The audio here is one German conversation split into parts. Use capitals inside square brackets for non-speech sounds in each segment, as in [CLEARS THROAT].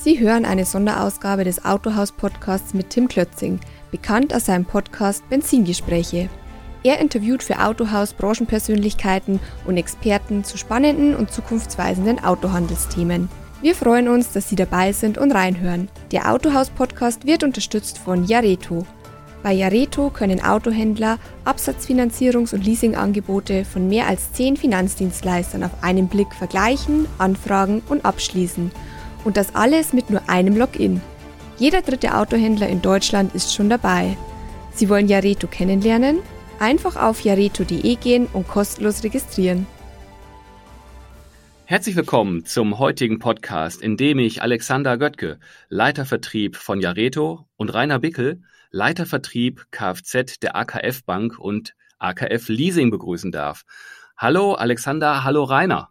Sie hören eine Sonderausgabe des Autohaus-Podcasts mit Tim Klötzing, bekannt aus seinem Podcast Benzingespräche. Er interviewt für Autohaus Branchenpersönlichkeiten und Experten zu spannenden und zukunftsweisenden Autohandelsthemen. Wir freuen uns, dass Sie dabei sind und reinhören. Der Autohaus-Podcast wird unterstützt von Jareto. Bei Jareto können Autohändler Absatzfinanzierungs- und Leasingangebote von mehr als zehn Finanzdienstleistern auf einen Blick vergleichen, anfragen und abschließen – und das alles mit nur einem Login. Jeder dritte Autohändler in Deutschland ist schon dabei. Sie wollen Jareto kennenlernen? Einfach auf jareto.de gehen und kostenlos registrieren. Herzlich willkommen zum heutigen Podcast, in dem ich Alexander Göttke, Leitervertrieb von Jareto und Rainer Bickel, Leitervertrieb Kfz der AKF Bank und AKF Leasing begrüßen darf. Hallo Alexander, hallo Rainer.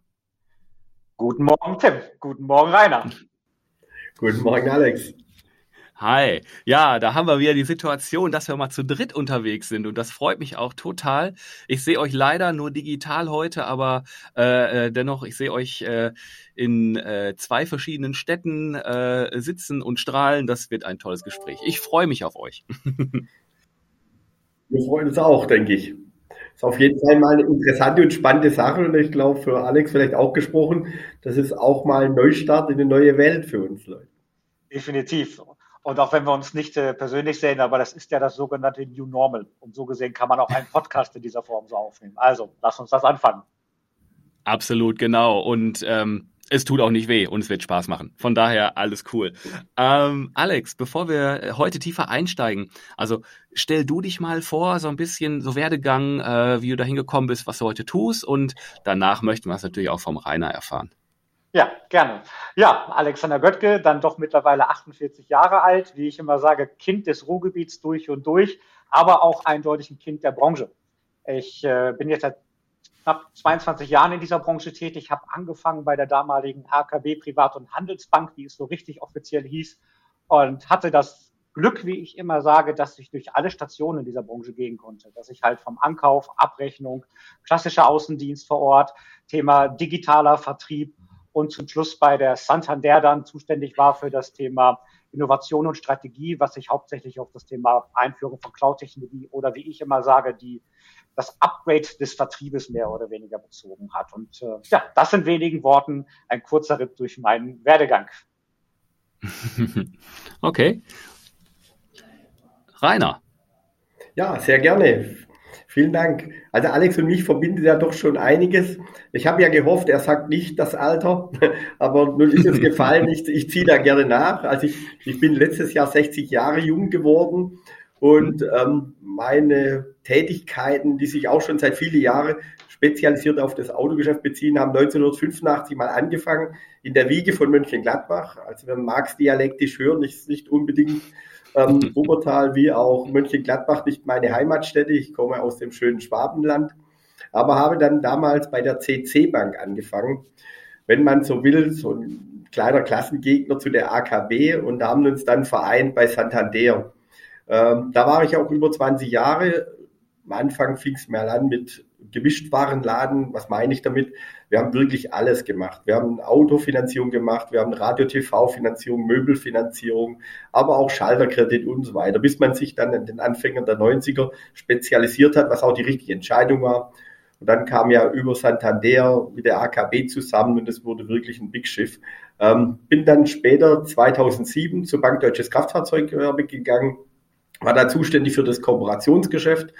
Guten Morgen, Tim. Guten Morgen, Rainer. Guten Morgen, Alex. Hi. Ja, da haben wir wieder die Situation, dass wir mal zu dritt unterwegs sind und das freut mich auch total. Ich sehe euch leider nur digital heute, aber äh, äh dennoch, ich sehe euch äh, in äh, zwei verschiedenen Städten äh, sitzen und strahlen. Das wird ein tolles Gespräch. Ich freue mich auf euch. [LAUGHS] wir freuen uns auch, denke ich ist auf jeden Fall mal eine interessante und spannende Sache und ich glaube für Alex vielleicht auch gesprochen, das ist auch mal ein Neustart in eine neue Welt für uns Leute. Definitiv. Und auch wenn wir uns nicht äh, persönlich sehen, aber das ist ja das sogenannte New Normal. Und so gesehen kann man auch einen Podcast in dieser Form so aufnehmen. Also, lass uns das anfangen. Absolut, genau. Und ähm, es tut auch nicht weh und es wird Spaß machen. Von daher alles cool. Ähm, Alex, bevor wir heute tiefer einsteigen, also stell du dich mal vor, so ein bisschen so Werdegang, äh, wie du da hingekommen bist, was du heute tust und danach möchten wir es natürlich auch vom Rainer erfahren. Ja, gerne. Ja, Alexander Göttke, dann doch mittlerweile 48 Jahre alt, wie ich immer sage, Kind des Ruhrgebiets durch und durch, aber auch eindeutig ein Kind der Branche. Ich äh, bin jetzt seit knapp 22 Jahren in dieser Branche tätig, habe angefangen bei der damaligen AKB Privat- und Handelsbank, wie es so richtig offiziell hieß, und hatte das Glück, wie ich immer sage, dass ich durch alle Stationen in dieser Branche gehen konnte, dass ich halt vom Ankauf, Abrechnung, klassischer Außendienst vor Ort, Thema digitaler Vertrieb und zum Schluss bei der Santander dann zuständig war für das Thema Innovation und Strategie, was sich hauptsächlich auf das Thema Einführung von Cloud-Technologie oder wie ich immer sage, die das Upgrade des Vertriebes mehr oder weniger bezogen hat. Und äh, ja, das in wenigen Worten ein kurzer Ritt durch meinen Werdegang. [LAUGHS] okay. Rainer. Ja, sehr gerne. Vielen Dank. Also Alex und mich verbindet ja doch schon einiges. Ich habe ja gehofft, er sagt nicht das Alter, [LAUGHS] aber nun ist es gefallen. Ich, ich ziehe da gerne nach. Also ich, ich bin letztes Jahr 60 Jahre jung geworden und ähm, meine Tätigkeiten, die sich auch schon seit vielen Jahren spezialisiert auf das Autogeschäft beziehen, haben 1985 mal angefangen in der Wiege von Mönchengladbach. Also wenn Marx dialektisch hören, ist nicht unbedingt ähm, [LAUGHS] Wuppertal wie auch Mönchengladbach nicht meine Heimatstätte. Ich komme aus dem schönen Schwabenland, aber habe dann damals bei der CC Bank angefangen. Wenn man so will, so ein kleiner Klassengegner zu der AKB und haben uns dann vereint bei Santander. Ähm, da war ich auch über 20 Jahre. Am Anfang fing es mal an mit Gemischtwarenladen. Was meine ich damit? Wir haben wirklich alles gemacht. Wir haben Autofinanzierung gemacht, wir haben Radio-TV-Finanzierung, Möbelfinanzierung, aber auch Schalterkredit und so weiter, bis man sich dann in den Anfängen der 90er spezialisiert hat, was auch die richtige Entscheidung war. Und dann kam ja über Santander mit der AKB zusammen und es wurde wirklich ein Big Schiff. Ähm, bin dann später 2007 zur Bank Deutsches Kraftfahrzeuggewerbe gegangen, war da zuständig für das Kooperationsgeschäft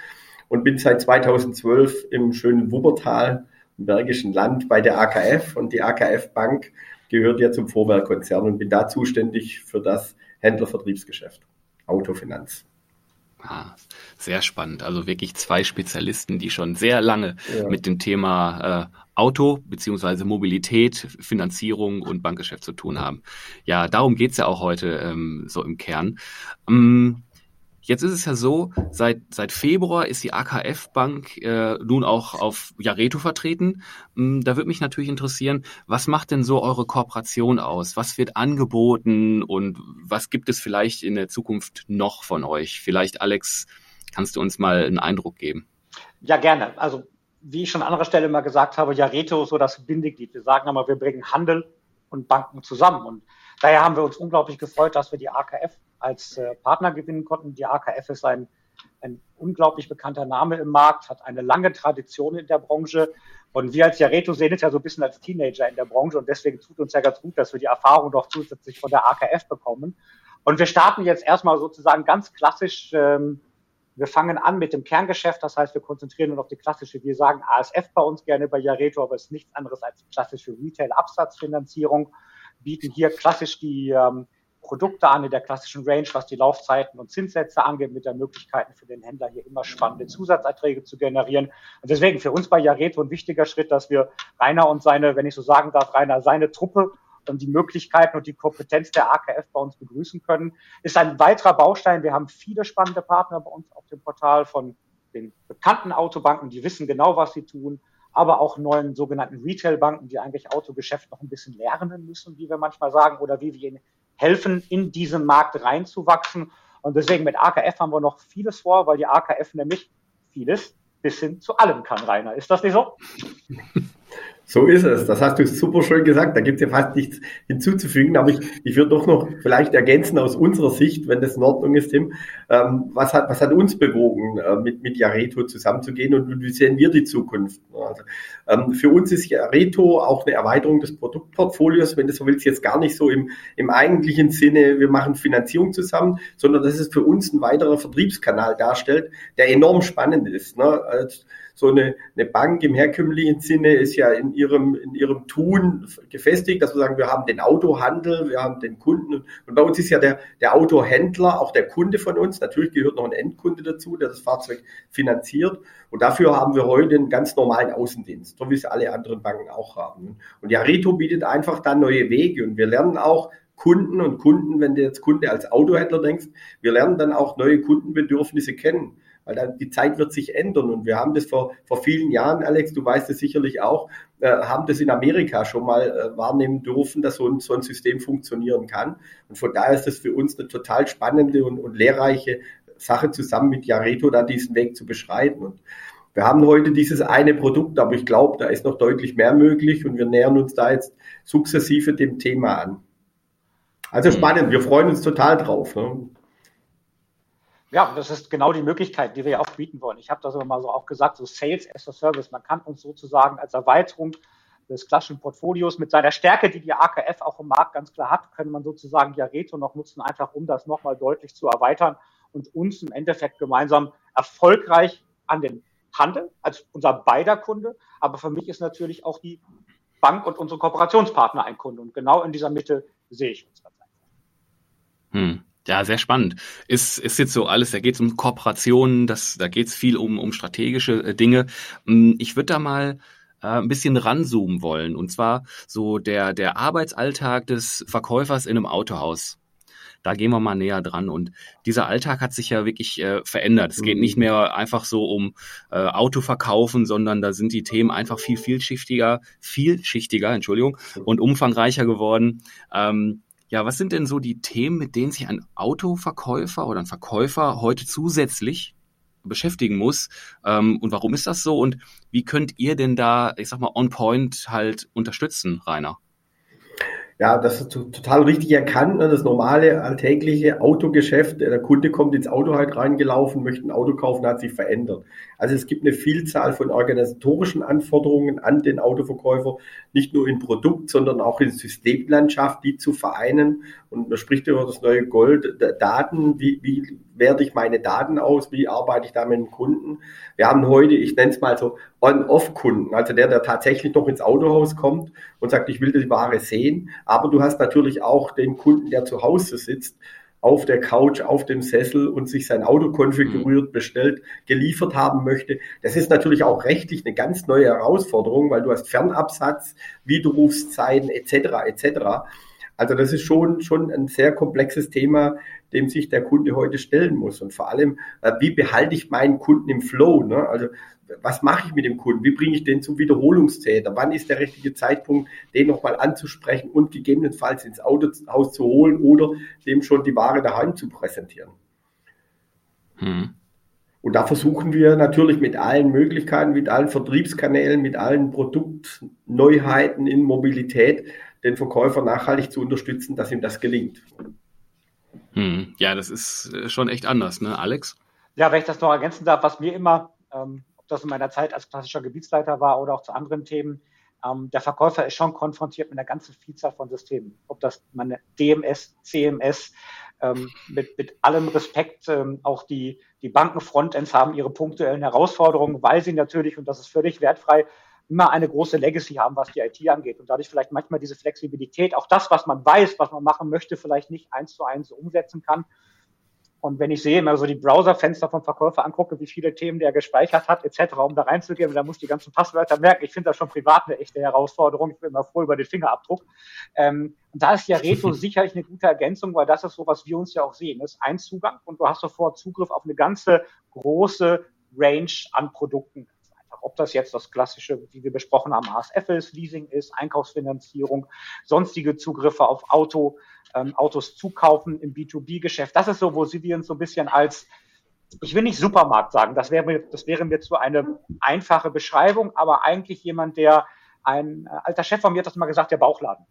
und bin seit 2012 im schönen Wuppertal, im Bergischen Land bei der AKF und die AKF Bank gehört ja zum Vorwerkkonzern und bin da zuständig für das Händlervertriebsgeschäft, Autofinanz. Ah, sehr spannend. Also wirklich zwei Spezialisten, die schon sehr lange ja. mit dem Thema äh, Auto beziehungsweise Mobilität, Finanzierung und Bankgeschäft zu tun haben. Ja, darum geht's ja auch heute ähm, so im Kern. Ähm, Jetzt ist es ja so, seit, seit Februar ist die AKF Bank äh, nun auch auf Jareto vertreten. Hm, da würde mich natürlich interessieren, was macht denn so eure Kooperation aus? Was wird angeboten und was gibt es vielleicht in der Zukunft noch von euch? Vielleicht, Alex, kannst du uns mal einen Eindruck geben? Ja, gerne. Also, wie ich schon an anderer Stelle mal gesagt habe, Jareto ist so das Bindeglied. Wir sagen immer, wir bringen Handel und Banken zusammen. Und daher haben wir uns unglaublich gefreut, dass wir die AKF als äh, Partner gewinnen konnten. Die AKF ist ein, ein unglaublich bekannter Name im Markt, hat eine lange Tradition in der Branche. Und wir als Jareto sehen es ja so ein bisschen als Teenager in der Branche und deswegen tut uns ja ganz gut, dass wir die Erfahrung doch zusätzlich von der AKF bekommen. Und wir starten jetzt erstmal sozusagen ganz klassisch. Ähm, wir fangen an mit dem Kerngeschäft, das heißt, wir konzentrieren uns auf die klassische, wir sagen ASF bei uns gerne bei Jareto, aber es ist nichts anderes als klassische Retail-Absatzfinanzierung, bieten hier klassisch die ähm, Produkte an in der klassischen Range, was die Laufzeiten und Zinssätze angeht, mit der Möglichkeit für den Händler hier immer spannende Zusatzerträge zu generieren. Und deswegen für uns bei Jareto ein wichtiger Schritt, dass wir Rainer und seine, wenn ich so sagen darf, Rainer, seine Truppe und die Möglichkeiten und die Kompetenz der AKF bei uns begrüßen können. Ist ein weiterer Baustein. Wir haben viele spannende Partner bei uns auf dem Portal von den bekannten Autobanken, die wissen genau, was sie tun, aber auch neuen sogenannten Retailbanken, die eigentlich Autogeschäft noch ein bisschen lernen müssen, wie wir manchmal sagen, oder wie wir ihnen helfen, in diesen Markt reinzuwachsen. Und deswegen mit AKF haben wir noch vieles vor, weil die AKF nämlich vieles bis hin zu allem kann, Rainer. Ist das nicht so? [LAUGHS] So ist es. Das hast du super schön gesagt. Da gibt es ja fast nichts hinzuzufügen. Aber ich, ich würde doch noch vielleicht ergänzen aus unserer Sicht, wenn das in Ordnung ist, Tim. Ähm, was, hat, was hat uns bewogen, äh, mit, mit Jareto zusammenzugehen und wie sehen wir die Zukunft? Also, ähm, für uns ist Jareto auch eine Erweiterung des Produktportfolios, wenn du so willst, jetzt gar nicht so im, im eigentlichen Sinne, wir machen Finanzierung zusammen, sondern dass es für uns ein weiterer Vertriebskanal darstellt, der enorm spannend ist. Ne? Also, so eine, eine Bank im herkömmlichen Sinne ist ja in ihrem, in ihrem Tun gefestigt, dass wir sagen, wir haben den Autohandel, wir haben den Kunden und bei uns ist ja der, der Autohändler auch der Kunde von uns. Natürlich gehört noch ein Endkunde dazu, der das Fahrzeug finanziert und dafür haben wir heute einen ganz normalen Außendienst, so wie es alle anderen Banken auch haben. Und ja, Reto bietet einfach dann neue Wege und wir lernen auch, Kunden und Kunden, wenn du jetzt Kunde als Autohändler denkst, wir lernen dann auch neue Kundenbedürfnisse kennen weil dann die Zeit wird sich ändern. Und wir haben das vor, vor vielen Jahren, Alex, du weißt es sicherlich auch, äh, haben das in Amerika schon mal äh, wahrnehmen dürfen, dass so ein, so ein System funktionieren kann. Und von daher ist das für uns eine total spannende und, und lehrreiche Sache, zusammen mit Jareto da diesen Weg zu beschreiten. Und wir haben heute dieses eine Produkt, aber ich glaube, da ist noch deutlich mehr möglich und wir nähern uns da jetzt sukzessive dem Thema an. Also mhm. spannend, wir freuen uns total drauf. Ne? Ja, das ist genau die Möglichkeit, die wir ja auch bieten wollen. Ich habe das immer mal so auch gesagt, so Sales as a Service. Man kann uns sozusagen als Erweiterung des klassischen Portfolios mit seiner Stärke, die die AKF auch im Markt ganz klar hat, können man sozusagen die Areto noch nutzen, einfach um das nochmal deutlich zu erweitern und uns im Endeffekt gemeinsam erfolgreich an den Handel als unser beider Kunde. Aber für mich ist natürlich auch die Bank und unsere Kooperationspartner ein Kunde. Und genau in dieser Mitte sehe ich uns. Hm. Ja, sehr spannend. Ist, ist jetzt so alles, da geht es um Kooperationen, das, da geht es viel um, um strategische äh, Dinge. Hm, ich würde da mal äh, ein bisschen ranzoomen wollen. Und zwar so der, der Arbeitsalltag des Verkäufers in einem Autohaus. Da gehen wir mal näher dran. Und dieser Alltag hat sich ja wirklich äh, verändert. Es geht nicht mhm. mehr einfach so um äh, Auto verkaufen, sondern da sind die Themen einfach viel vielschichtiger, vielschichtiger, Entschuldigung, und umfangreicher geworden. Ähm, ja, was sind denn so die Themen, mit denen sich ein Autoverkäufer oder ein Verkäufer heute zusätzlich beschäftigen muss? Ähm, und warum ist das so? Und wie könnt ihr denn da, ich sag mal, on point halt unterstützen, Rainer? Ja, das ist total richtig erkannt. Ne? Das normale, alltägliche Autogeschäft. Der Kunde kommt ins Auto halt reingelaufen, möchte ein Auto kaufen, hat sich verändert. Also es gibt eine Vielzahl von organisatorischen Anforderungen an den Autoverkäufer, nicht nur in Produkt, sondern auch in Systemlandschaft, die zu vereinen. Und man spricht über das neue Gold, Daten, wie, wie werte ich meine Daten aus, wie arbeite ich da mit dem Kunden. Wir haben heute, ich nenne es mal so, On-Off-Kunden, also der, der tatsächlich noch ins Autohaus kommt und sagt, ich will die Ware sehen, aber du hast natürlich auch den Kunden, der zu Hause sitzt auf der Couch, auf dem Sessel und sich sein Auto konfiguriert, mhm. bestellt, geliefert haben möchte. Das ist natürlich auch rechtlich eine ganz neue Herausforderung, weil du hast Fernabsatz, Widerrufszeiten etc. etc. Also das ist schon, schon ein sehr komplexes Thema, dem sich der Kunde heute stellen muss. Und vor allem, äh, wie behalte ich meinen Kunden im Flow? Ne? Also was mache ich mit dem Kunden? Wie bringe ich den zum Wiederholungstäter? Wann ist der richtige Zeitpunkt, den nochmal anzusprechen und gegebenenfalls ins Autohaus zu holen oder dem schon die Ware daheim zu präsentieren? Hm. Und da versuchen wir natürlich mit allen Möglichkeiten, mit allen Vertriebskanälen, mit allen Produktneuheiten in Mobilität den Verkäufer nachhaltig zu unterstützen, dass ihm das gelingt. Hm. Ja, das ist äh, schon echt anders, ne, Alex? Ja, wenn ich das noch ergänzen darf, was mir immer, ähm, ob das in meiner Zeit als klassischer Gebietsleiter war oder auch zu anderen Themen, ähm, der Verkäufer ist schon konfrontiert mit einer ganzen Vielzahl von Systemen. Ob das meine DMS, CMS, ähm, mit, mit allem Respekt, ähm, auch die, die Banken-Frontends haben ihre punktuellen Herausforderungen, weil sie natürlich, und das ist völlig wertfrei, immer eine große Legacy haben, was die IT angeht und dadurch vielleicht manchmal diese Flexibilität, auch das, was man weiß, was man machen möchte, vielleicht nicht eins zu eins umsetzen kann. Und wenn ich sehe, immer so die Browserfenster vom Verkäufer angucke, wie viele Themen der gespeichert hat, etc., um da reinzugehen, da muss die ganzen Passwörter merken. Ich finde das schon privat eine echte Herausforderung. Ich bin immer froh über den Fingerabdruck. Ähm, und da ist ja Reto [LAUGHS] sicherlich eine gute Ergänzung, weil das ist so, was wir uns ja auch sehen. Das ist ein Zugang und du hast sofort Zugriff auf eine ganze große Range an Produkten ob das jetzt das klassische, wie wir besprochen haben, ASF ist, Leasing ist, Einkaufsfinanzierung, sonstige Zugriffe auf Auto, ähm, Autos zukaufen im B2B-Geschäft. Das ist so, wo sie wir uns so ein bisschen als ich will nicht Supermarkt sagen, das wäre, das wäre mir zu eine einfache Beschreibung, aber eigentlich jemand, der ein äh, alter Chef von mir hat das mal gesagt, der Bauchladen.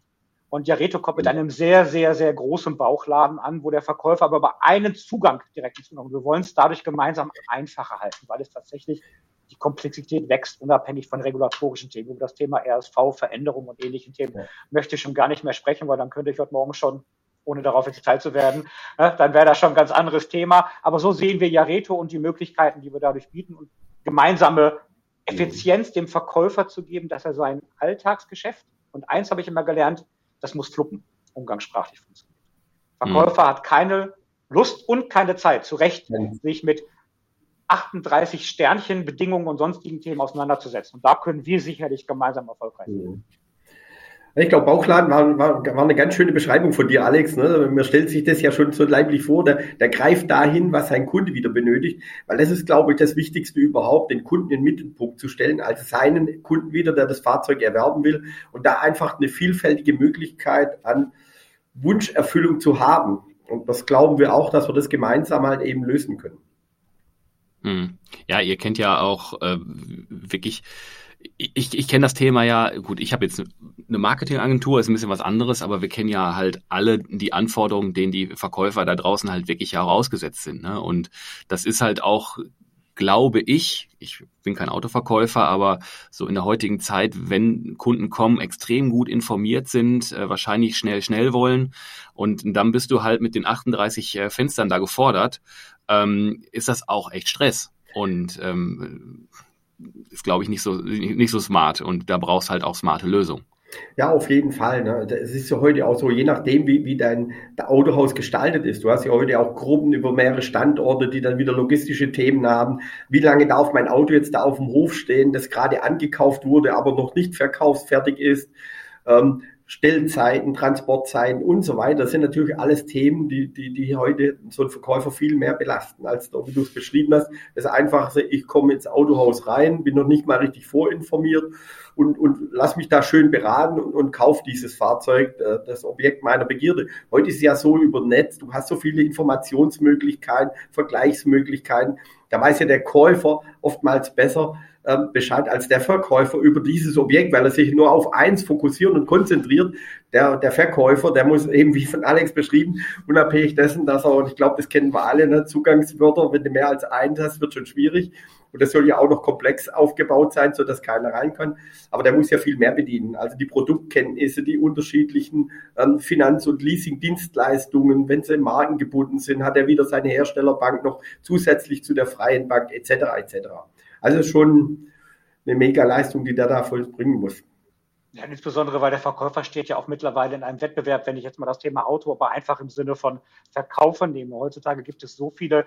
Und Jareto kommt mit einem sehr, sehr, sehr großen Bauchladen an, wo der Verkäufer aber bei einen Zugang direkt Zugang. Wir wollen es dadurch gemeinsam einfacher halten, weil es tatsächlich die Komplexität wächst, unabhängig von regulatorischen Themen. Über das Thema RSV, Veränderung und ähnlichen Themen ja. möchte ich schon gar nicht mehr sprechen, weil dann könnte ich heute Morgen schon, ohne darauf ins Detail zu werden, ne, dann wäre das schon ein ganz anderes Thema. Aber so sehen wir Jareto und die Möglichkeiten, die wir dadurch bieten und gemeinsame Effizienz dem Verkäufer zu geben, dass er sein Alltagsgeschäft, und eins habe ich immer gelernt, das muss fluppen, umgangssprachlich funktionieren. Verkäufer mhm. hat keine Lust und keine Zeit, zu Recht, sich mit 38 Sternchen, Bedingungen und sonstigen Themen auseinanderzusetzen. Und da können wir sicherlich gemeinsam erfolgreich sein. Ich glaube, Bauchladen war, war, war eine ganz schöne Beschreibung von dir, Alex. Ne? Man stellt sich das ja schon so leiblich vor, der, der greift dahin, was sein Kunde wieder benötigt. Weil das ist, glaube ich, das Wichtigste überhaupt, den Kunden in den Mittelpunkt zu stellen, also seinen Kunden wieder, der das Fahrzeug erwerben will. Und da einfach eine vielfältige Möglichkeit an Wunscherfüllung zu haben. Und das glauben wir auch, dass wir das gemeinsam halt eben lösen können. Hm. Ja, ihr kennt ja auch äh, wirklich, ich, ich kenne das Thema ja, gut, ich habe jetzt eine Marketingagentur, ist ein bisschen was anderes, aber wir kennen ja halt alle die Anforderungen, denen die Verkäufer da draußen halt wirklich ja auch ausgesetzt sind. Ne? Und das ist halt auch glaube ich, ich bin kein Autoverkäufer, aber so in der heutigen Zeit, wenn Kunden kommen, extrem gut informiert sind, äh, wahrscheinlich schnell, schnell wollen und dann bist du halt mit den 38 äh, Fenstern da gefordert ähm, ist das auch echt Stress. Und ähm, ist, glaube ich, nicht so, nicht so smart. Und da brauchst halt auch smarte Lösungen. Ja, auf jeden Fall. Ne? Es ist ja heute auch so, je nachdem, wie, wie dein Autohaus gestaltet ist. Du hast ja heute auch Gruppen über mehrere Standorte, die dann wieder logistische Themen haben. Wie lange darf mein Auto jetzt da auf dem Hof stehen, das gerade angekauft wurde, aber noch nicht verkaufsfertig ist? Ähm, Stellzeiten, Transportzeiten und so weiter, das sind natürlich alles Themen, die, die, die heute so einen Verkäufer viel mehr belasten, als wie du es beschrieben hast. Das Einfachste, ich komme ins Autohaus rein, bin noch nicht mal richtig vorinformiert und, und lass mich da schön beraten und, und kauf dieses Fahrzeug, äh, das Objekt meiner Begierde. Heute ist es ja so über Netz, du hast so viele Informationsmöglichkeiten, Vergleichsmöglichkeiten. Da weiß ja der Käufer oftmals besser, ähm, Bescheid als der Verkäufer über dieses Objekt, weil er sich nur auf eins fokussiert und konzentriert. Der, der Verkäufer, der muss eben, wie von Alex beschrieben, unabhängig dessen, dass er, und ich glaube, das kennen wir alle, ne, Zugangswörter, wenn du mehr als eins hast, wird schon schwierig. Und das soll ja auch noch komplex aufgebaut sein, so dass keiner rein kann. Aber der muss ja viel mehr bedienen. Also die Produktkenntnisse, die unterschiedlichen ähm, Finanz- und Leasing-Dienstleistungen, wenn sie in Marken gebunden sind, hat er wieder seine Herstellerbank noch zusätzlich zu der freien Bank etc. etc. Also schon eine mega Leistung, die der da vollbringen muss. Ja, insbesondere, weil der Verkäufer steht ja auch mittlerweile in einem Wettbewerb, wenn ich jetzt mal das Thema Auto, aber einfach im Sinne von Verkaufen nehme. Heutzutage gibt es so viele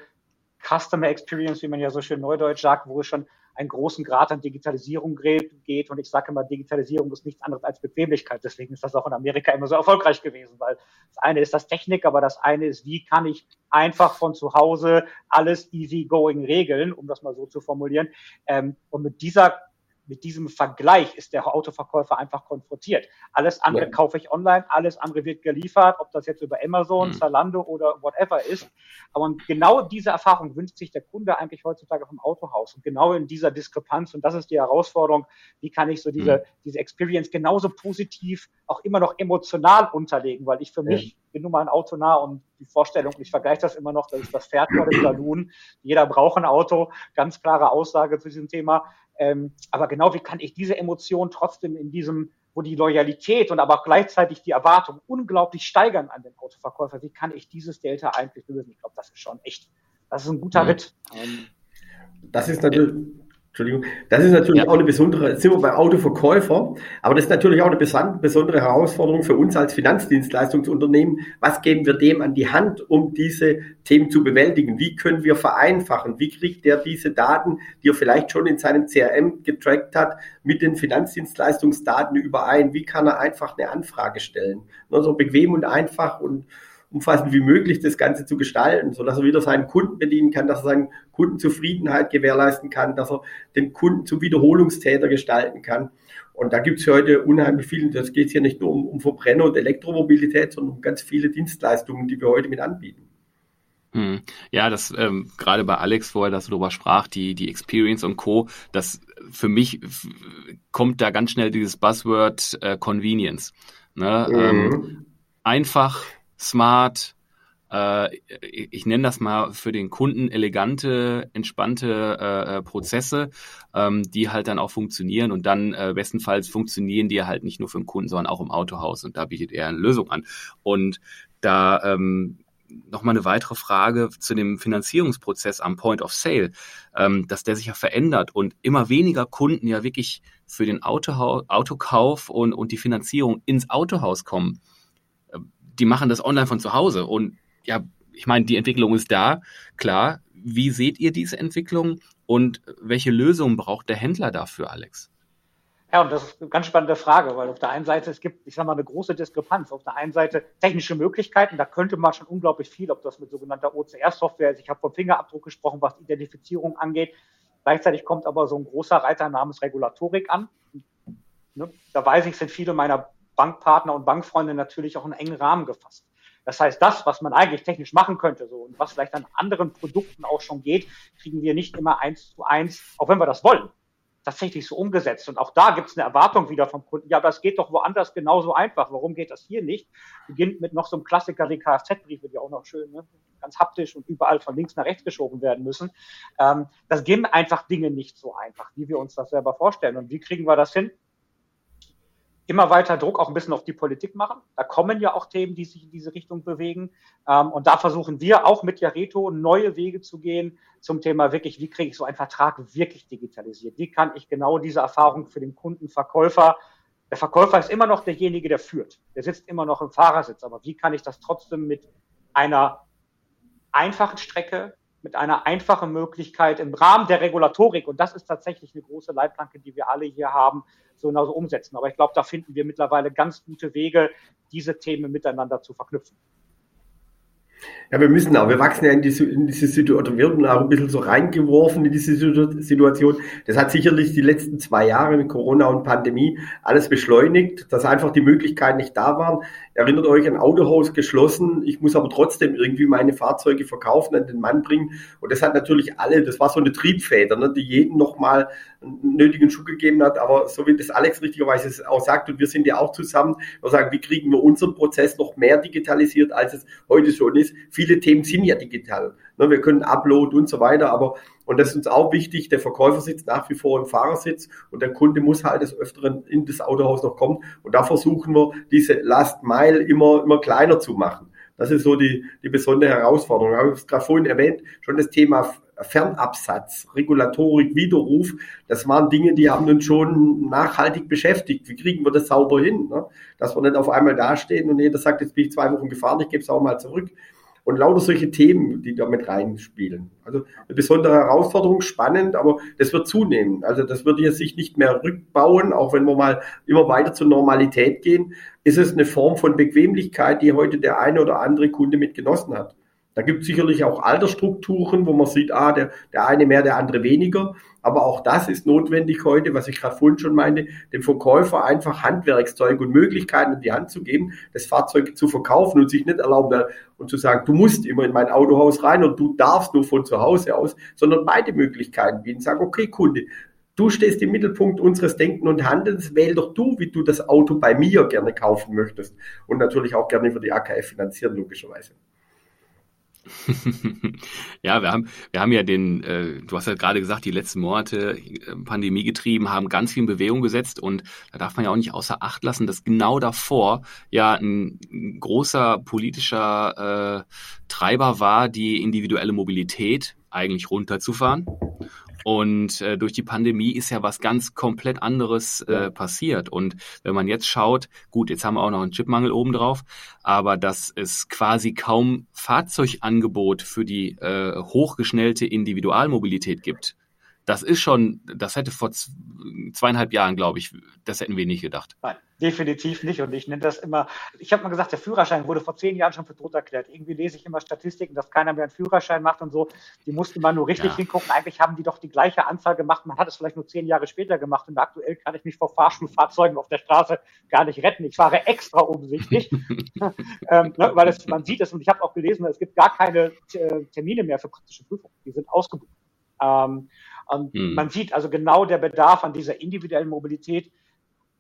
Customer Experience, wie man ja so schön neudeutsch sagt, wo es schon einen großen Grad an Digitalisierung geht. Und ich sage immer, Digitalisierung ist nichts anderes als Bequemlichkeit. Deswegen ist das auch in Amerika immer so erfolgreich gewesen, weil das eine ist das Technik, aber das eine ist, wie kann ich einfach von zu Hause alles easy going regeln, um das mal so zu formulieren. Ähm, und mit dieser mit diesem Vergleich ist der Autoverkäufer einfach konfrontiert. Alles andere ja. kaufe ich online, alles andere wird geliefert, ob das jetzt über Amazon, mhm. Zalando oder whatever ist. Aber genau diese Erfahrung wünscht sich der Kunde eigentlich heutzutage vom Autohaus. Und genau in dieser Diskrepanz, und das ist die Herausforderung, wie kann ich so diese, mhm. diese Experience genauso positiv, auch immer noch emotional unterlegen, weil ich für ja. mich bin nun mal ein Auto nah und die Vorstellung, ich vergleiche das immer noch, das ist das Pferd vor dem Saloon. Jeder braucht ein Auto, ganz klare Aussage zu diesem Thema. Ähm, aber genau, wie kann ich diese Emotion trotzdem in diesem, wo die Loyalität und aber auch gleichzeitig die Erwartung unglaublich steigern an den Autoverkäufer, wie kann ich dieses Delta eigentlich lösen? Ich glaube, das ist schon echt, das ist ein guter mhm. Ritt. Das ist natürlich, Entschuldigung, das ist natürlich ja. auch eine besondere, sind wir beim Autoverkäufer, aber das ist natürlich auch eine besondere Herausforderung für uns als Finanzdienstleistungsunternehmen. Was geben wir dem an die Hand, um diese Themen zu bewältigen? Wie können wir vereinfachen? Wie kriegt er diese Daten, die er vielleicht schon in seinem CRM getrackt hat, mit den Finanzdienstleistungsdaten überein? Wie kann er einfach eine Anfrage stellen? Nur so bequem und einfach und umfassend wie möglich das Ganze zu gestalten, sodass er wieder seinen Kunden bedienen kann, dass er seinen Kundenzufriedenheit gewährleisten kann, dass er den Kunden zum Wiederholungstäter gestalten kann. Und da gibt es heute unheimlich viel, das geht hier nicht nur um, um Verbrenner und Elektromobilität, sondern um ganz viele Dienstleistungen, die wir heute mit anbieten. Hm. Ja, das ähm, gerade bei Alex, wo er das darüber sprach, die die Experience und Co. Das für mich kommt da ganz schnell dieses Buzzword äh, Convenience. Ne? Mhm. Ähm, einfach, smart, äh, ich nenne das mal für den Kunden elegante, entspannte äh, äh, Prozesse, ähm, die halt dann auch funktionieren. Und dann äh, bestenfalls funktionieren die halt nicht nur für den Kunden, sondern auch im Autohaus. Und da bietet er eine Lösung an. Und da ähm, nochmal eine weitere Frage zu dem Finanzierungsprozess am Point of Sale, ähm, dass der sich ja verändert und immer weniger Kunden ja wirklich für den Autohaus, Autokauf und, und die Finanzierung ins Autohaus kommen die machen das online von zu Hause. Und ja, ich meine, die Entwicklung ist da, klar. Wie seht ihr diese Entwicklung und welche Lösungen braucht der Händler dafür, Alex? Ja, und das ist eine ganz spannende Frage, weil auf der einen Seite es gibt, ich sage mal, eine große Diskrepanz. Auf der einen Seite technische Möglichkeiten, da könnte man schon unglaublich viel, ob das mit sogenannter OCR-Software ist. Ich habe vom Fingerabdruck gesprochen, was Identifizierung angeht. Gleichzeitig kommt aber so ein großer Reiter namens Regulatorik an. Ne? Da weiß ich, sind viele meiner Bankpartner und Bankfreunde natürlich auch einen engen Rahmen gefasst. Das heißt, das, was man eigentlich technisch machen könnte, so und was vielleicht an anderen Produkten auch schon geht, kriegen wir nicht immer eins zu eins, auch wenn wir das wollen, tatsächlich so umgesetzt. Und auch da gibt es eine Erwartung wieder vom Kunden. Ja, aber es geht doch woanders genauso einfach. Warum geht das hier nicht? Beginnt mit noch so einem Klassiker wie Kfz-Briefe, die auch noch schön, ne? ganz haptisch und überall von links nach rechts geschoben werden müssen. Ähm, das gehen einfach Dinge nicht so einfach, wie wir uns das selber vorstellen. Und wie kriegen wir das hin? Immer weiter Druck auch ein bisschen auf die Politik machen. Da kommen ja auch Themen, die sich in diese Richtung bewegen. Ähm, und da versuchen wir auch mit Jareto neue Wege zu gehen zum Thema wirklich, wie kriege ich so einen Vertrag wirklich digitalisiert? Wie kann ich genau diese Erfahrung für den Kunden, Verkäufer, der Verkäufer ist immer noch derjenige, der führt. Der sitzt immer noch im Fahrersitz. Aber wie kann ich das trotzdem mit einer einfachen Strecke, mit einer einfachen Möglichkeit im Rahmen der Regulatorik, und das ist tatsächlich eine große Leitplanke, die wir alle hier haben, so genauso umsetzen. Aber ich glaube, da finden wir mittlerweile ganz gute Wege, diese Themen miteinander zu verknüpfen. Ja, wir müssen auch, wir wachsen ja in, die, in diese Situation, wir werden auch ein bisschen so reingeworfen in diese Situation. Das hat sicherlich die letzten zwei Jahre mit Corona und Pandemie alles beschleunigt, dass einfach die Möglichkeiten nicht da waren. Erinnert euch, ein Autohaus geschlossen, ich muss aber trotzdem irgendwie meine Fahrzeuge verkaufen, an den Mann bringen. Und das hat natürlich alle, das war so eine Triebfeder, ne, die jeden nochmal einen nötigen Schub gegeben hat. Aber so wie das Alex richtigerweise auch sagt, und wir sind ja auch zusammen, wir sagen, wie kriegen wir unseren Prozess noch mehr digitalisiert, als es heute schon ist. Viele Themen sind ja digital. Ne, wir können Upload und so weiter, aber und das ist uns auch wichtig, der Verkäufer sitzt nach wie vor im Fahrersitz und der Kunde muss halt des Öfteren in das Autohaus noch kommen. Und da versuchen wir, diese Last Mile immer, immer kleiner zu machen. Das ist so die, die besondere Herausforderung. Ich habe es gerade vorhin erwähnt, schon das Thema Fernabsatz, Regulatorik, Widerruf, das waren Dinge, die haben uns schon nachhaltig beschäftigt. Wie kriegen wir das sauber hin? Ne? Dass wir nicht auf einmal dastehen und jeder sagt, jetzt bin ich zwei Wochen gefahren, ich gebe es auch mal zurück. Und lauter solche Themen, die da mit reinspielen. Also eine besondere Herausforderung, spannend, aber das wird zunehmen. Also das wird jetzt sich nicht mehr rückbauen, auch wenn wir mal immer weiter zur Normalität gehen, ist es eine Form von Bequemlichkeit, die heute der eine oder andere Kunde mit genossen hat. Da gibt es sicherlich auch Altersstrukturen, wo man sieht, ah, der, der eine mehr, der andere weniger. Aber auch das ist notwendig heute, was ich gerade vorhin schon meinte, dem Verkäufer einfach Handwerkszeug und Möglichkeiten in die Hand zu geben, das Fahrzeug zu verkaufen und sich nicht erlauben und zu sagen, du musst immer in mein Autohaus rein und du darfst nur von zu Hause aus, sondern beide Möglichkeiten bieten. Sagen, okay, Kunde, Du stehst im Mittelpunkt unseres Denken und Handelns. Wähl doch du, wie du das Auto bei mir gerne kaufen möchtest. Und natürlich auch gerne über die AKF finanzieren, logischerweise. [LAUGHS] ja, wir haben, wir haben ja den, äh, du hast ja gerade gesagt, die letzten Monate äh, Pandemie getrieben, haben ganz viel in Bewegung gesetzt und da darf man ja auch nicht außer Acht lassen, dass genau davor ja ein, ein großer politischer äh, Treiber war, die individuelle Mobilität eigentlich runterzufahren und äh, durch die Pandemie ist ja was ganz komplett anderes äh, passiert. Und wenn man jetzt schaut, gut, jetzt haben wir auch noch einen Chipmangel obendrauf, aber dass es quasi kaum Fahrzeugangebot für die äh, hochgeschnellte Individualmobilität gibt, das ist schon, das hätte vor zweieinhalb Jahren, glaube ich, das hätten wir nicht gedacht. Nein, definitiv nicht. Und ich nenne das immer, ich habe mal gesagt, der Führerschein wurde vor zehn Jahren schon für tot erklärt. Irgendwie lese ich immer Statistiken, dass keiner mehr einen Führerschein macht und so. Die musste man nur richtig ja. hingucken. Eigentlich haben die doch die gleiche Anzahl gemacht. Man hat es vielleicht nur zehn Jahre später gemacht. Und aktuell kann ich mich vor Fahrschulfahrzeugen auf der Straße gar nicht retten. Ich fahre extra umsichtig, [LAUGHS] ähm, ne, weil es, man sieht es. Und ich habe auch gelesen, es gibt gar keine äh, Termine mehr für praktische Prüfungen. Die sind ausgebucht. Ähm, und hm. man sieht also genau der Bedarf an dieser individuellen Mobilität.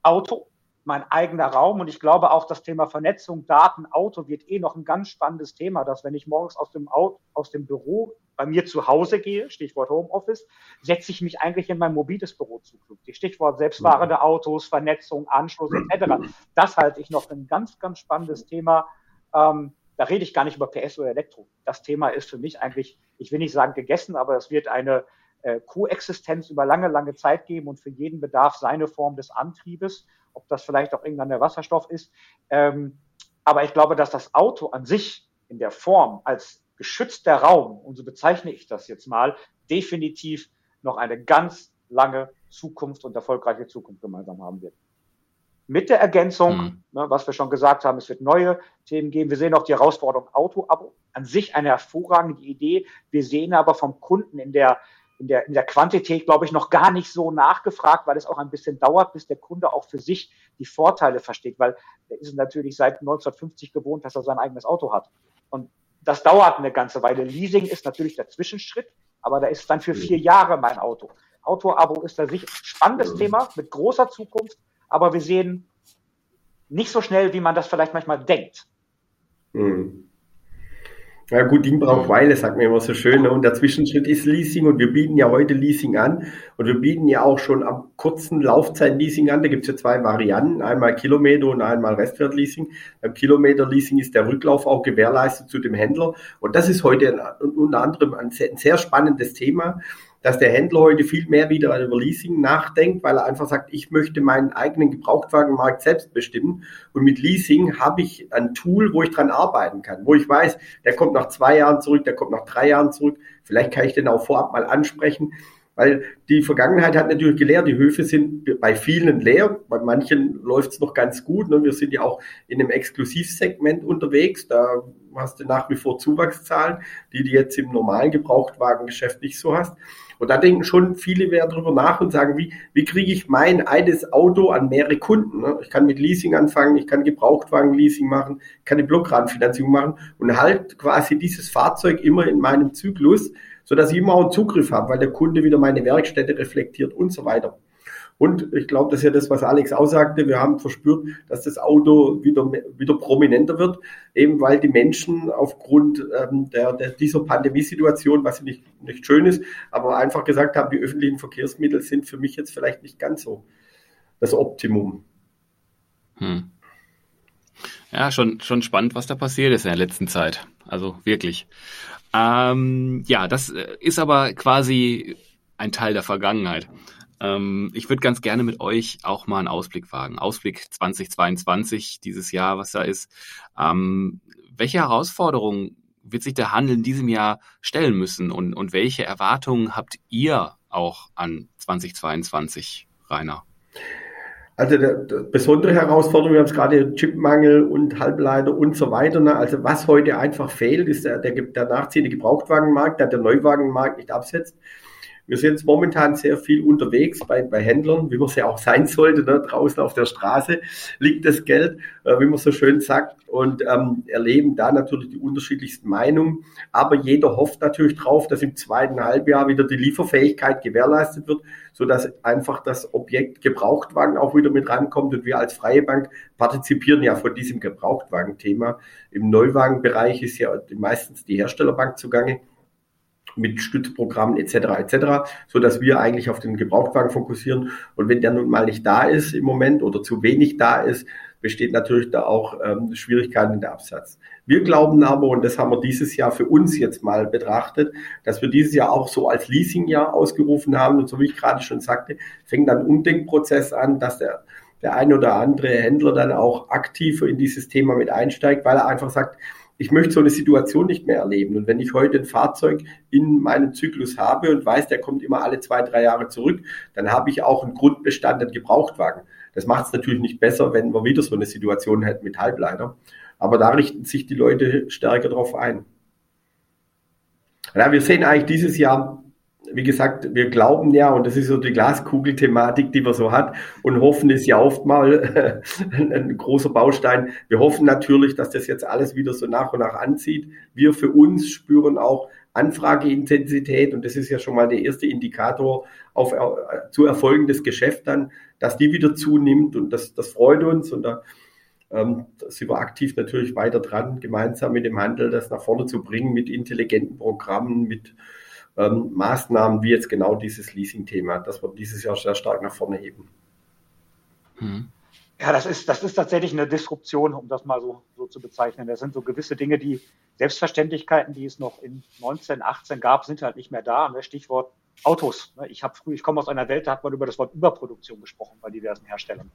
Auto, mein eigener Raum. Und ich glaube auch das Thema Vernetzung, Daten, Auto wird eh noch ein ganz spannendes Thema, dass wenn ich morgens aus dem, Auto, aus dem Büro bei mir zu Hause gehe, Stichwort Homeoffice, setze ich mich eigentlich in mein mobiles Büro zukünftig. Stichwort selbstfahrende Autos, Vernetzung, Anschluss etc. Das halte ich noch ein ganz, ganz spannendes Thema. Ähm, da rede ich gar nicht über PS oder Elektro. Das Thema ist für mich eigentlich, ich will nicht sagen gegessen, aber es wird eine äh, Koexistenz über lange, lange Zeit geben und für jeden Bedarf seine Form des Antriebes, ob das vielleicht auch irgendwann der Wasserstoff ist. Ähm, aber ich glaube, dass das Auto an sich in der Form als geschützter Raum, und so bezeichne ich das jetzt mal, definitiv noch eine ganz lange Zukunft und erfolgreiche Zukunft gemeinsam haben wird. Mit der Ergänzung, mhm. ne, was wir schon gesagt haben, es wird neue Themen geben. Wir sehen auch die Herausforderung Auto-Abo. An sich eine hervorragende Idee. Wir sehen aber vom Kunden in der in der, in der Quantität, glaube ich, noch gar nicht so nachgefragt, weil es auch ein bisschen dauert, bis der Kunde auch für sich die Vorteile versteht, weil er ist natürlich seit 1950 gewohnt, dass er sein eigenes Auto hat. Und das dauert eine ganze Weile. Leasing ist natürlich der Zwischenschritt, aber da ist dann für vier Jahre mein Auto. Auto-Abo ist da sicher spannendes Thema mit großer Zukunft, aber wir sehen nicht so schnell, wie man das vielleicht manchmal denkt. Mhm. Ja gut, Ding braucht Weile, sagt man immer so schön. Ne? Und der Zwischenschritt ist Leasing und wir bieten ja heute Leasing an. Und wir bieten ja auch schon am kurzen Laufzeit-Leasing an. Da gibt es ja zwei Varianten, einmal Kilometer und einmal Restwert-Leasing. Beim Kilometer-Leasing ist der Rücklauf auch gewährleistet zu dem Händler. Und das ist heute unter anderem ein sehr, ein sehr spannendes Thema dass der Händler heute viel mehr wieder über Leasing nachdenkt, weil er einfach sagt, ich möchte meinen eigenen Gebrauchtwagenmarkt selbst bestimmen. Und mit Leasing habe ich ein Tool, wo ich dran arbeiten kann, wo ich weiß, der kommt nach zwei Jahren zurück, der kommt nach drei Jahren zurück. Vielleicht kann ich den auch vorab mal ansprechen. Weil die Vergangenheit hat natürlich gelehrt, die Höfe sind bei vielen leer, bei manchen läuft es noch ganz gut. Ne? Wir sind ja auch in einem Exklusivsegment unterwegs, da hast du nach wie vor Zuwachszahlen, die du jetzt im normalen Gebrauchtwagengeschäft nicht so hast. Und da denken schon viele mehr drüber nach und sagen, wie, wie kriege ich mein eines Auto an mehrere Kunden? Ne? Ich kann mit Leasing anfangen, ich kann Gebrauchtwagen-Leasing machen, kann eine Blockratenfinanzierung machen und halt quasi dieses Fahrzeug immer in meinem Zyklus, sodass ich immer auch einen Zugriff habe, weil der Kunde wieder meine Werkstätte reflektiert und so weiter. Und ich glaube, das ist ja das, was Alex aussagte. Wir haben verspürt, dass das Auto wieder, wieder prominenter wird, eben weil die Menschen aufgrund ähm, der, der, dieser Pandemiesituation, was nicht, nicht schön ist, aber einfach gesagt haben, die öffentlichen Verkehrsmittel sind für mich jetzt vielleicht nicht ganz so das Optimum. Hm. Ja, schon, schon spannend, was da passiert ist in der letzten Zeit. Also wirklich. Ähm, ja, das äh, ist aber quasi ein Teil der Vergangenheit. Ähm, ich würde ganz gerne mit euch auch mal einen Ausblick wagen. Ausblick 2022, dieses Jahr, was da ist. Ähm, welche Herausforderungen wird sich der Handel in diesem Jahr stellen müssen und, und welche Erwartungen habt ihr auch an 2022, Rainer? Also der, der besondere Herausforderung, wir haben es gerade Chipmangel und Halbleiter und so weiter. Ne? Also was heute einfach fehlt, ist der, der, der nachziehende Gebrauchtwagenmarkt, der der Neuwagenmarkt nicht absetzt. Wir sind jetzt momentan sehr viel unterwegs bei, bei Händlern, wie man es ja auch sein sollte. Ne? Draußen auf der Straße liegt das Geld, äh, wie man so schön sagt, und ähm, erleben da natürlich die unterschiedlichsten Meinungen. Aber jeder hofft natürlich drauf, dass im zweiten Halbjahr wieder die Lieferfähigkeit gewährleistet wird, so dass einfach das Objekt Gebrauchtwagen auch wieder mit rankommt. Und wir als Freie Bank partizipieren ja von diesem Gebrauchtwagen-Thema. Im Neuwagenbereich ist ja meistens die Herstellerbank zugange mit Stützprogrammen etc. etc., so dass wir eigentlich auf den Gebrauchtwagen fokussieren. Und wenn der nun mal nicht da ist im Moment oder zu wenig da ist, besteht natürlich da auch ähm, Schwierigkeiten in der Absatz. Wir glauben aber, und das haben wir dieses Jahr für uns jetzt mal betrachtet, dass wir dieses Jahr auch so als Leasingjahr ausgerufen haben. Und so wie ich gerade schon sagte, fängt dann Umdenkprozess an, dass der der ein oder andere Händler dann auch aktiver in dieses Thema mit einsteigt, weil er einfach sagt, ich möchte so eine Situation nicht mehr erleben. Und wenn ich heute ein Fahrzeug in meinem Zyklus habe und weiß, der kommt immer alle zwei, drei Jahre zurück, dann habe ich auch einen Grundbestand an Gebrauchtwagen. Das macht es natürlich nicht besser, wenn wir wieder so eine Situation hätten mit Halbleiter. Aber da richten sich die Leute stärker darauf ein. Ja, wir sehen eigentlich dieses Jahr wie gesagt, wir glauben ja, und das ist so die Glaskugel-Thematik, die man so hat, und hoffen ist ja oft mal [LAUGHS] ein großer Baustein. Wir hoffen natürlich, dass das jetzt alles wieder so nach und nach anzieht. Wir für uns spüren auch Anfrageintensität, und das ist ja schon mal der erste Indikator auf zu erfolgendes Geschäft dann, dass die wieder zunimmt, und das, das freut uns, und da ähm, sind wir aktiv natürlich weiter dran, gemeinsam mit dem Handel das nach vorne zu bringen, mit intelligenten Programmen, mit ähm, Maßnahmen wie jetzt genau dieses Leasing-Thema, das wir dieses Jahr sehr stark nach vorne heben. Hm. Ja, das ist, das ist tatsächlich eine Disruption, um das mal so, so zu bezeichnen. Das sind so gewisse Dinge, die Selbstverständlichkeiten, die es noch in 19, 18 gab, sind halt nicht mehr da. Und das Stichwort Autos. Ne? Ich habe früh, ich komme aus einer Welt, da hat man über das Wort Überproduktion gesprochen bei diversen Herstellern.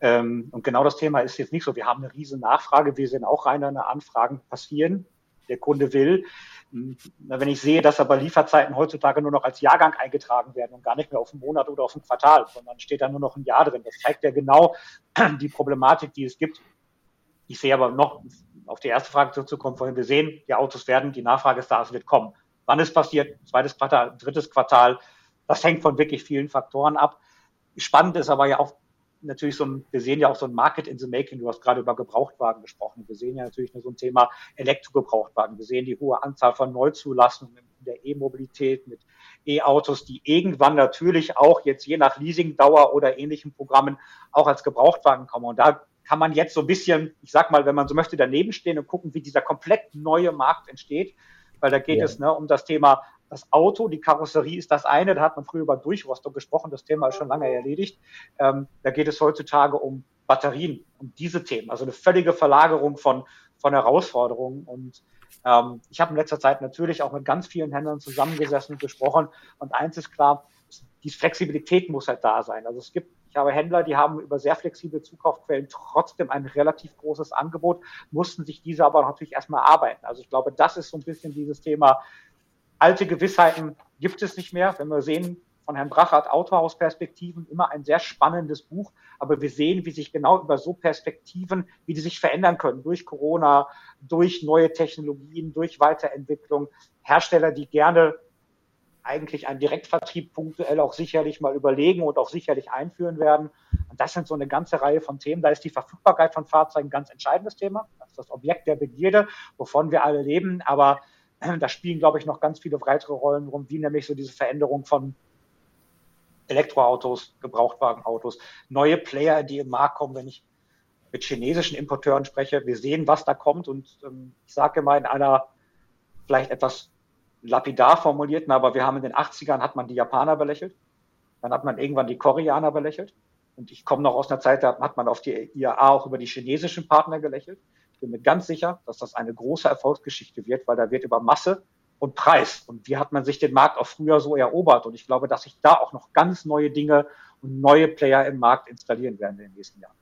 Ähm, und genau das Thema ist jetzt nicht so. Wir haben eine riesen Nachfrage. Wir sehen auch rein eine Anfragen passieren. Der Kunde will. Wenn ich sehe, dass aber Lieferzeiten heutzutage nur noch als Jahrgang eingetragen werden und gar nicht mehr auf einen Monat oder auf ein Quartal, sondern steht da nur noch ein Jahr drin. Das zeigt ja genau [CLEARS THROAT] die Problematik, die es gibt. Ich sehe aber noch auf die erste Frage zurückzukommen vorhin. Wir sehen, die Autos werden, die Nachfrage ist da, es wird kommen. Wann es passiert? Zweites Quartal, drittes Quartal. Das hängt von wirklich vielen Faktoren ab. Spannend ist aber ja auch natürlich so ein, wir sehen ja auch so ein Market in the making. Du hast gerade über Gebrauchtwagen gesprochen. Wir sehen ja natürlich so ein Thema Elektrogebrauchtwagen. Wir sehen die hohe Anzahl von Neuzulassungen in der E-Mobilität mit E-Autos, die irgendwann natürlich auch jetzt je nach Leasingdauer oder ähnlichen Programmen auch als Gebrauchtwagen kommen. Und da kann man jetzt so ein bisschen, ich sag mal, wenn man so möchte, daneben stehen und gucken, wie dieser komplett neue Markt entsteht. Weil da geht ja. es ne, um das Thema das Auto, die Karosserie ist das eine, da hat man früher über Durchrostung gesprochen, das Thema ist schon lange erledigt. Ähm, da geht es heutzutage um Batterien, um diese Themen, also eine völlige Verlagerung von, von Herausforderungen. Und ähm, ich habe in letzter Zeit natürlich auch mit ganz vielen Händlern zusammengesessen und gesprochen. Und eins ist klar, die Flexibilität muss halt da sein. Also es gibt, ich habe Händler, die haben über sehr flexible Zukaufquellen trotzdem ein relativ großes Angebot, mussten sich diese aber natürlich erstmal arbeiten. Also ich glaube, das ist so ein bisschen dieses Thema alte Gewissheiten gibt es nicht mehr. Wenn wir sehen, von Herrn Brachert, Autohaus-Perspektiven, immer ein sehr spannendes Buch. Aber wir sehen, wie sich genau über so Perspektiven, wie die sich verändern können durch Corona, durch neue Technologien, durch Weiterentwicklung. Hersteller, die gerne eigentlich einen Direktvertrieb punktuell auch sicherlich mal überlegen und auch sicherlich einführen werden. Und das sind so eine ganze Reihe von Themen. Da ist die Verfügbarkeit von Fahrzeugen ein ganz entscheidendes Thema. Das ist das Objekt der Begierde, wovon wir alle leben. Aber [CLEARS THROAT] da spielen, glaube ich, noch ganz viele weitere Rollen rum, wie nämlich so diese Veränderung von Elektroautos, Gebrauchtwagenautos, neue Player, die im Markt kommen, wenn ich mit chinesischen Importeuren spreche. Wir sehen, was da kommt und ähm, ich sage mal in einer vielleicht etwas lapidar formulierten, aber wir haben in den 80ern hat man die Japaner belächelt, dann hat man irgendwann die Koreaner belächelt. Und ich komme noch aus einer Zeit, da hat man auf die IAA auch über die chinesischen Partner gelächelt bin mir ganz sicher, dass das eine große Erfolgsgeschichte wird, weil da wird über Masse und Preis. Und wie hat man sich den Markt auch früher so erobert? Und ich glaube, dass sich da auch noch ganz neue Dinge und neue Player im Markt installieren werden in den nächsten Jahren.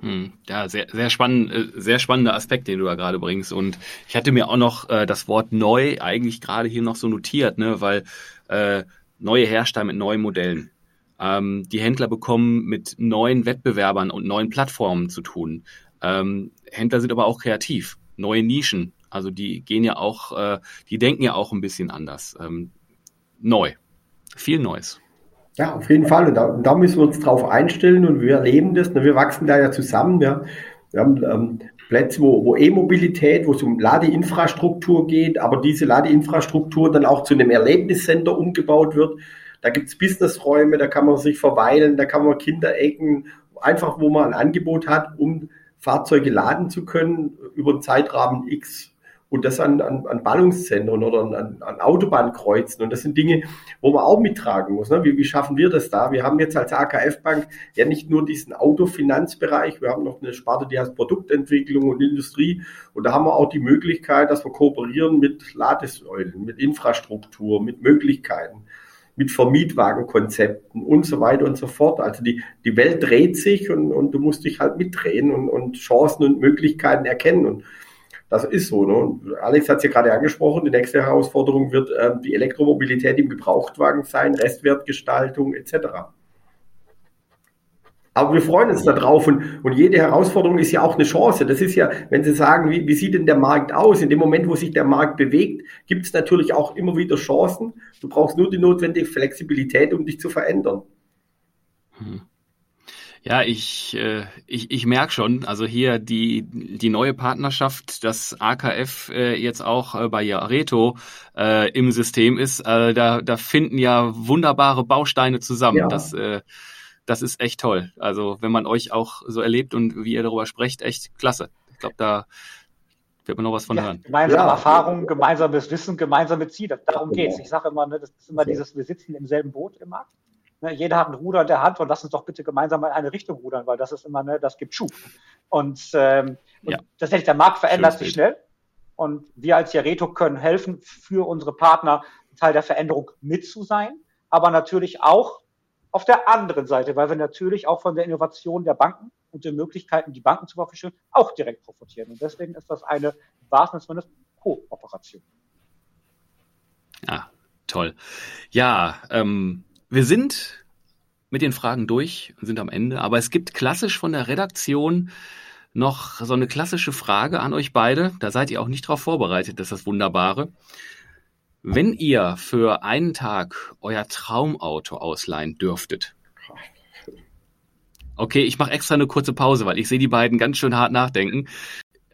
Hm, ja, sehr, sehr spannend, äh, sehr spannender Aspekt, den du da gerade bringst. Und ich hatte mir auch noch äh, das Wort neu eigentlich gerade hier noch so notiert, ne, weil äh, neue Hersteller mit neuen Modellen. Ähm, die Händler bekommen mit neuen Wettbewerbern und neuen Plattformen zu tun. Ähm, Händler sind aber auch kreativ, neue Nischen. Also die gehen ja auch, äh, die denken ja auch ein bisschen anders. Ähm, neu, viel Neues. Ja, auf jeden Fall. Und da, da, müssen wir uns drauf einstellen und wir erleben das. Wir wachsen da ja zusammen. Ja. Wir haben ähm, Plätze, wo, wo E-Mobilität, wo es um Ladeinfrastruktur geht, aber diese Ladeinfrastruktur dann auch zu einem Erlebniscenter umgebaut wird. Da gibt es Businessräume, da kann man sich verweilen, da kann man Kinderecken, einfach wo man ein Angebot hat, um Fahrzeuge laden zu können über einen Zeitrahmen X und das an, an, an Ballungszentren oder an, an Autobahnkreuzen. Und das sind Dinge, wo man auch mittragen muss. Ne? Wie, wie schaffen wir das da? Wir haben jetzt als AKF-Bank ja nicht nur diesen Autofinanzbereich, wir haben noch eine Sparte, die heißt Produktentwicklung und Industrie. Und da haben wir auch die Möglichkeit, dass wir kooperieren mit Ladesäulen, mit Infrastruktur, mit Möglichkeiten mit Vermietwagenkonzepten und so weiter und so fort. Also die, die Welt dreht sich und, und du musst dich halt mitdrehen und, und Chancen und Möglichkeiten erkennen. Und das ist so. Ne? Und Alex hat es ja gerade angesprochen, die nächste Herausforderung wird äh, die Elektromobilität im Gebrauchtwagen sein, Restwertgestaltung etc. Aber wir freuen uns darauf und, und jede Herausforderung ist ja auch eine Chance. Das ist ja, wenn Sie sagen, wie, wie sieht denn der Markt aus? In dem Moment, wo sich der Markt bewegt, gibt es natürlich auch immer wieder Chancen. Du brauchst nur die notwendige Flexibilität, um dich zu verändern. Hm. Ja, ich, äh, ich, ich merke schon, also hier die, die neue Partnerschaft, dass AKF äh, jetzt auch äh, bei Jareto äh, im System ist, äh, da, da finden ja wunderbare Bausteine zusammen. Ja. Das, äh, das ist echt toll. Also wenn man euch auch so erlebt und wie ihr darüber sprecht, echt klasse. Ich glaube, da wird man noch was von ja, hören. Gemeinsame ja. Erfahrungen, gemeinsames Wissen, gemeinsame Ziele. Darum geht's. Ich sage immer, ne, das ist immer dieses, wir sitzen im selben Boot im Markt. Ne, jeder hat ein Ruder in der Hand und lass uns doch bitte gemeinsam in eine Richtung rudern, weil das ist immer, ne, das gibt Schub. Und, ähm, ja. und tatsächlich, der Markt verändert sich schnell. Und wir als Jareto können helfen, für unsere Partner Teil der Veränderung mit zu sein, aber natürlich auch auf der anderen Seite, weil wir natürlich auch von der Innovation der Banken und den Möglichkeiten, die Banken zur Verfügung stellen, auch direkt profitieren. Und deswegen ist das eine, wahrsten Sinne, Kooperation. Ja, toll. Ja, ähm, wir sind mit den Fragen durch und sind am Ende, aber es gibt klassisch von der Redaktion noch so eine klassische Frage an euch beide. Da seid ihr auch nicht darauf vorbereitet, das ist das Wunderbare. Wenn ihr für einen Tag euer Traumauto ausleihen dürftet. Okay, ich mache extra eine kurze Pause, weil ich sehe die beiden ganz schön hart nachdenken.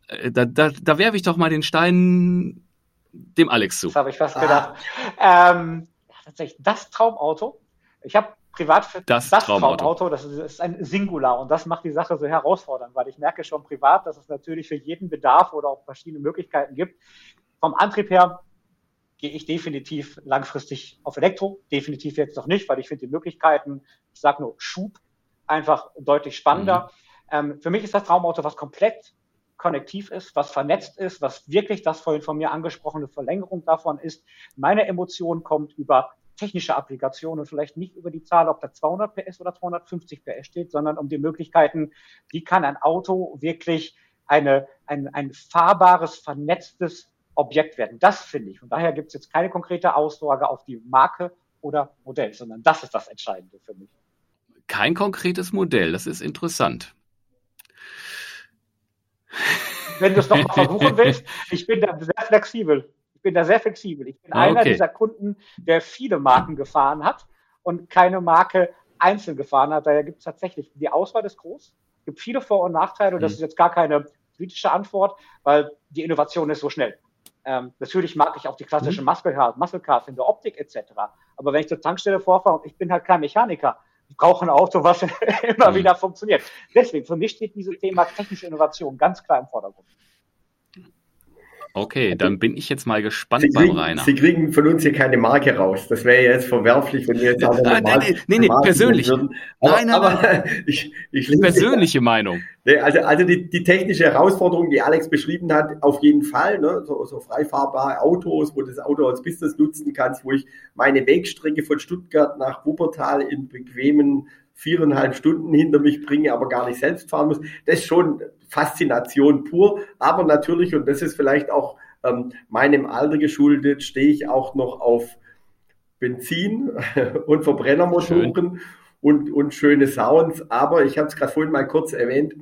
Äh, da, da, da werfe ich doch mal den Stein dem Alex zu. Das habe ich fast gedacht. Ah. Ähm, tatsächlich das Traumauto ich habe privat für das, das Traumauto. Traumauto, das ist, ist, ein Singular und das macht die Sache so herausfordernd, weil ich merke schon privat, dass es natürlich für jeden Bedarf oder auch verschiedene Möglichkeiten gibt. Vom Antrieb her gehe ich definitiv langfristig auf Elektro, definitiv jetzt noch nicht, weil ich finde die Möglichkeiten, ich sage nur Schub, einfach deutlich spannender. Mhm. Ähm, für mich ist das Traumauto was komplett konnektiv ist, was vernetzt ist, was wirklich das vorhin von mir angesprochene Verlängerung davon ist. Meine Emotion kommt über technische Applikation und vielleicht nicht über die Zahl, ob da 200 PS oder 250 PS steht, sondern um die Möglichkeiten, wie kann ein Auto wirklich eine, ein, ein fahrbares, vernetztes Objekt werden. Das finde ich. Und daher gibt es jetzt keine konkrete Aussage auf die Marke oder Modell, sondern das ist das Entscheidende für mich. Kein konkretes Modell, das ist interessant. Wenn du es nochmal [LAUGHS] versuchen willst, ich bin da sehr flexibel bin da sehr flexibel. Ich bin ah, einer dieser Kunden, der viele Marken gefahren hat und keine Marke einzeln gefahren hat. Daher gibt es tatsächlich, die Auswahl ist groß, es gibt viele Vor- und Nachteile und das mhm. ist jetzt gar keine politische Antwort, weil die Innovation ist so schnell. Ähm, natürlich mag ich auch die klassische mhm. Muscle Cars, Muscle Cars in der Optik etc. Aber wenn ich zur Tankstelle vorfahre und ich bin halt kein Mechaniker, ich brauche ein Auto, was [LAUGHS] immer mhm. wieder funktioniert. Deswegen, für mich steht dieses Thema technische Innovation ganz klar im Vordergrund. Okay, dann bin ich jetzt mal gespannt Sie kriegen, beim Rainer. Sie kriegen von uns hier keine Marke raus. Das wäre jetzt verwerflich, wenn wir jetzt auch eine Marke nee, nee, nee, persönlich. Würden. Aber, nein, aber, aber [LAUGHS] ich, ich persönliche Meinung. Nee, also, also die, die technische Herausforderung, die Alex beschrieben hat, auf jeden Fall. Ne? So, so frei fahrbare Autos, wo du das Auto als Business nutzen kannst, wo ich meine Wegstrecke von Stuttgart nach Wuppertal in bequemen viereinhalb Stunden hinter mich bringe, aber gar nicht selbst fahren muss. Das ist schon Faszination pur. Aber natürlich, und das ist vielleicht auch ähm, meinem Alter geschuldet, stehe ich auch noch auf Benzin [LAUGHS] und Verbrennermotoren. Schön. und, und schöne Sounds. Aber ich habe es gerade vorhin mal kurz erwähnt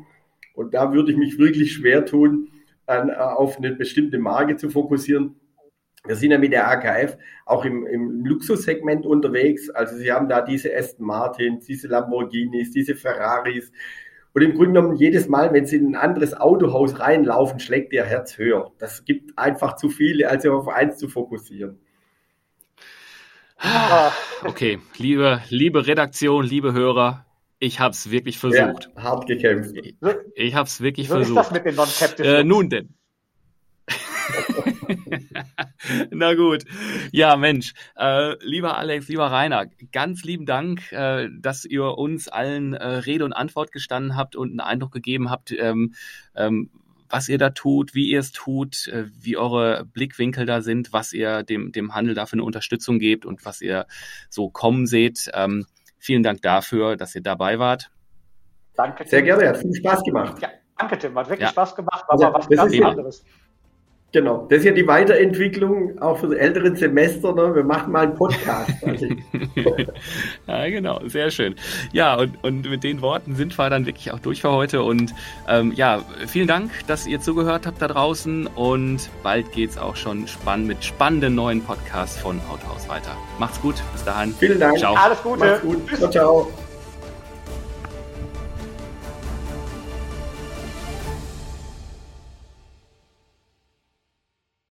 und da würde ich mich wirklich schwer tun, an, äh, auf eine bestimmte Marke zu fokussieren. Wir sind ja mit der AKF auch im, im Luxussegment unterwegs. Also Sie haben da diese Aston Martins, diese Lamborghinis, diese Ferraris. Und im Grunde genommen jedes Mal, wenn Sie in ein anderes Autohaus reinlaufen, schlägt Ihr Herz höher. Das gibt einfach zu viele, als auf eins zu fokussieren. Ah, okay, liebe, liebe Redaktion, liebe Hörer, ich habe es wirklich versucht. Ja, hart gekämpft. Ich, ich habe es wirklich so versucht. Ist das mit den non äh, nun denn. [LAUGHS] Na gut. Ja, Mensch. Äh, lieber Alex, lieber Rainer, ganz lieben Dank, äh, dass ihr uns allen äh, Rede und Antwort gestanden habt und einen Eindruck gegeben habt, ähm, ähm, was ihr da tut, wie ihr es tut, äh, wie eure Blickwinkel da sind, was ihr dem, dem Handel dafür eine Unterstützung gebt und was ihr so kommen seht. Ähm, vielen Dank dafür, dass ihr dabei wart. Danke. Sehr gerne, hat viel Spaß gemacht. Ja, danke, Tim. Hat wirklich ja. Spaß gemacht, war also, was ganz anderes. Genau, das ist ja die Weiterentwicklung auch für die älteren Semester. Ne? Wir machen mal einen Podcast. [LAUGHS] Also [LAUGHS] ja, genau, sehr schön. Ja, und, und mit den Worten sind wir dann wirklich auch durch für heute. Und ähm, ja, vielen Dank, dass ihr zugehört habt da draußen. Und bald geht es auch schon spannend mit spannenden neuen Podcasts von Autohaus weiter. Macht's gut, bis dahin. Vielen Dank. Ciao. Alles Gute. Macht's gut. Ciao, ciao.